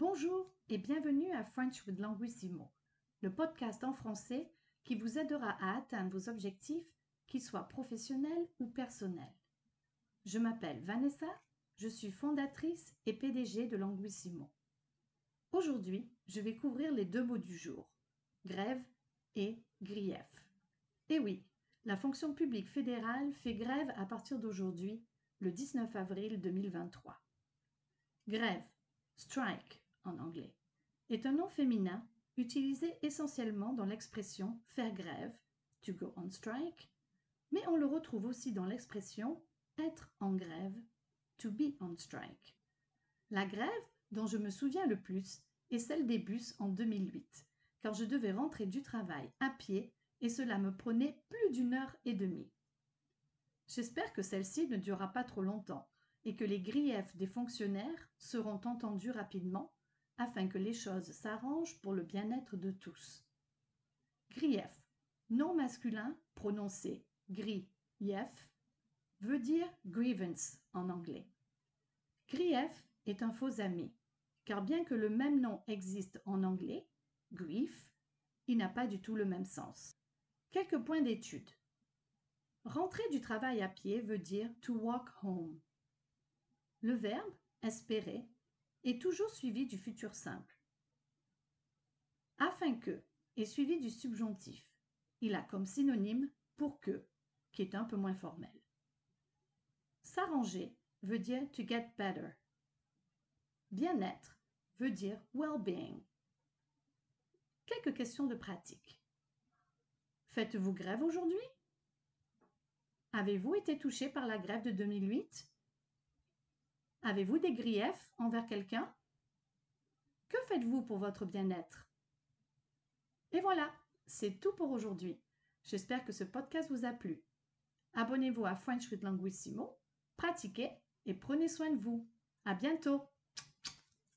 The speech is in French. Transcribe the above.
Bonjour et bienvenue à French with Languissimo, le podcast en français qui vous aidera à atteindre vos objectifs, qu'ils soient professionnels ou personnels. Je m'appelle Vanessa, je suis fondatrice et PDG de Languissimo. Aujourd'hui, je vais couvrir les deux mots du jour, grève et grief. Et oui, la fonction publique fédérale fait grève à partir d'aujourd'hui, le 19 avril 2023. Grève, strike est un nom féminin utilisé essentiellement dans l'expression faire grève, to go on strike, mais on le retrouve aussi dans l'expression être en grève, to be on strike. La grève dont je me souviens le plus est celle des bus en 2008, car je devais rentrer du travail à pied et cela me prenait plus d'une heure et demie. J'espère que celle-ci ne durera pas trop longtemps et que les griefs des fonctionnaires seront entendus rapidement afin que les choses s'arrangent pour le bien-être de tous. Grief, nom masculin prononcé grief, veut dire grievance en anglais. Grief est un faux ami, car bien que le même nom existe en anglais, grief, il n'a pas du tout le même sens. Quelques points d'étude. Rentrer du travail à pied veut dire to walk home. Le verbe espérer est toujours suivi du futur simple. Afin que est suivi du subjonctif. Il a comme synonyme pour que, qui est un peu moins formel. S'arranger veut dire to get better. Bien-être veut dire well-being. Quelques questions de pratique. Faites-vous grève aujourd'hui? Avez-vous été touché par la grève de 2008 Avez-vous des griefs envers quelqu'un? Que faites-vous pour votre bien-être? Et voilà, c'est tout pour aujourd'hui. J'espère que ce podcast vous a plu. Abonnez-vous à French with Languissimo, pratiquez et prenez soin de vous. À bientôt!